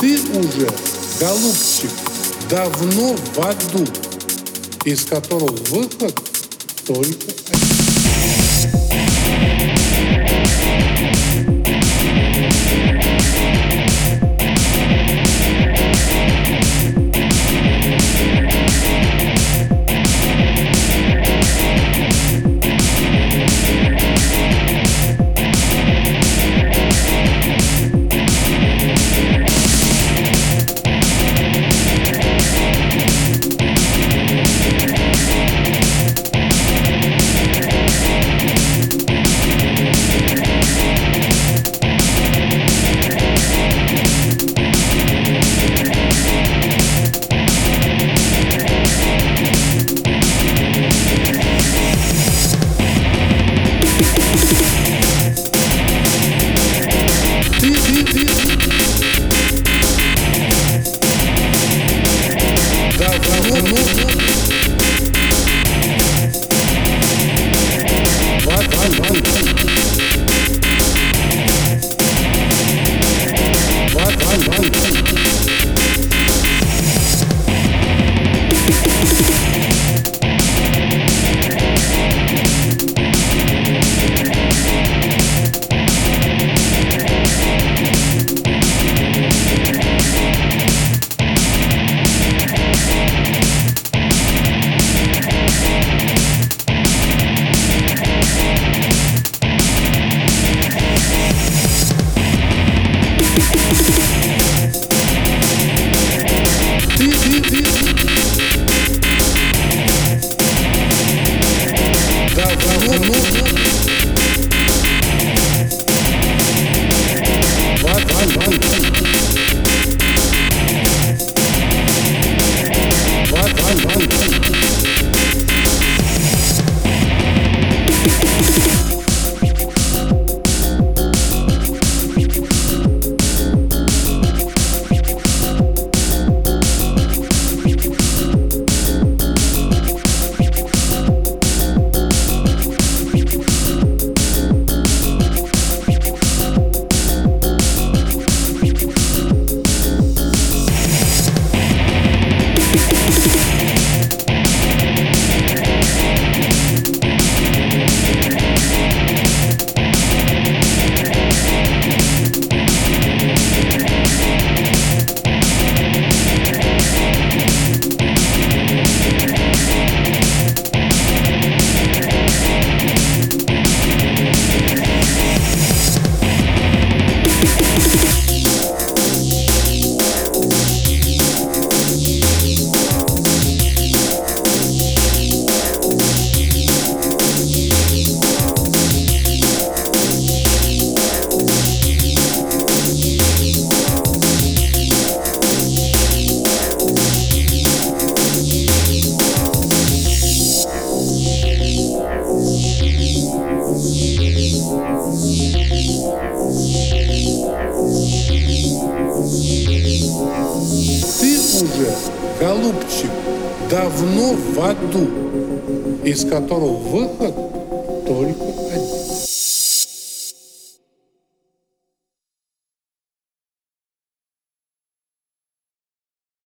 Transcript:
Ты уже, голубчик, давно в аду, из которого выход только один. Давно Ты уже, голубчик, давно в аду, из которого выход только один.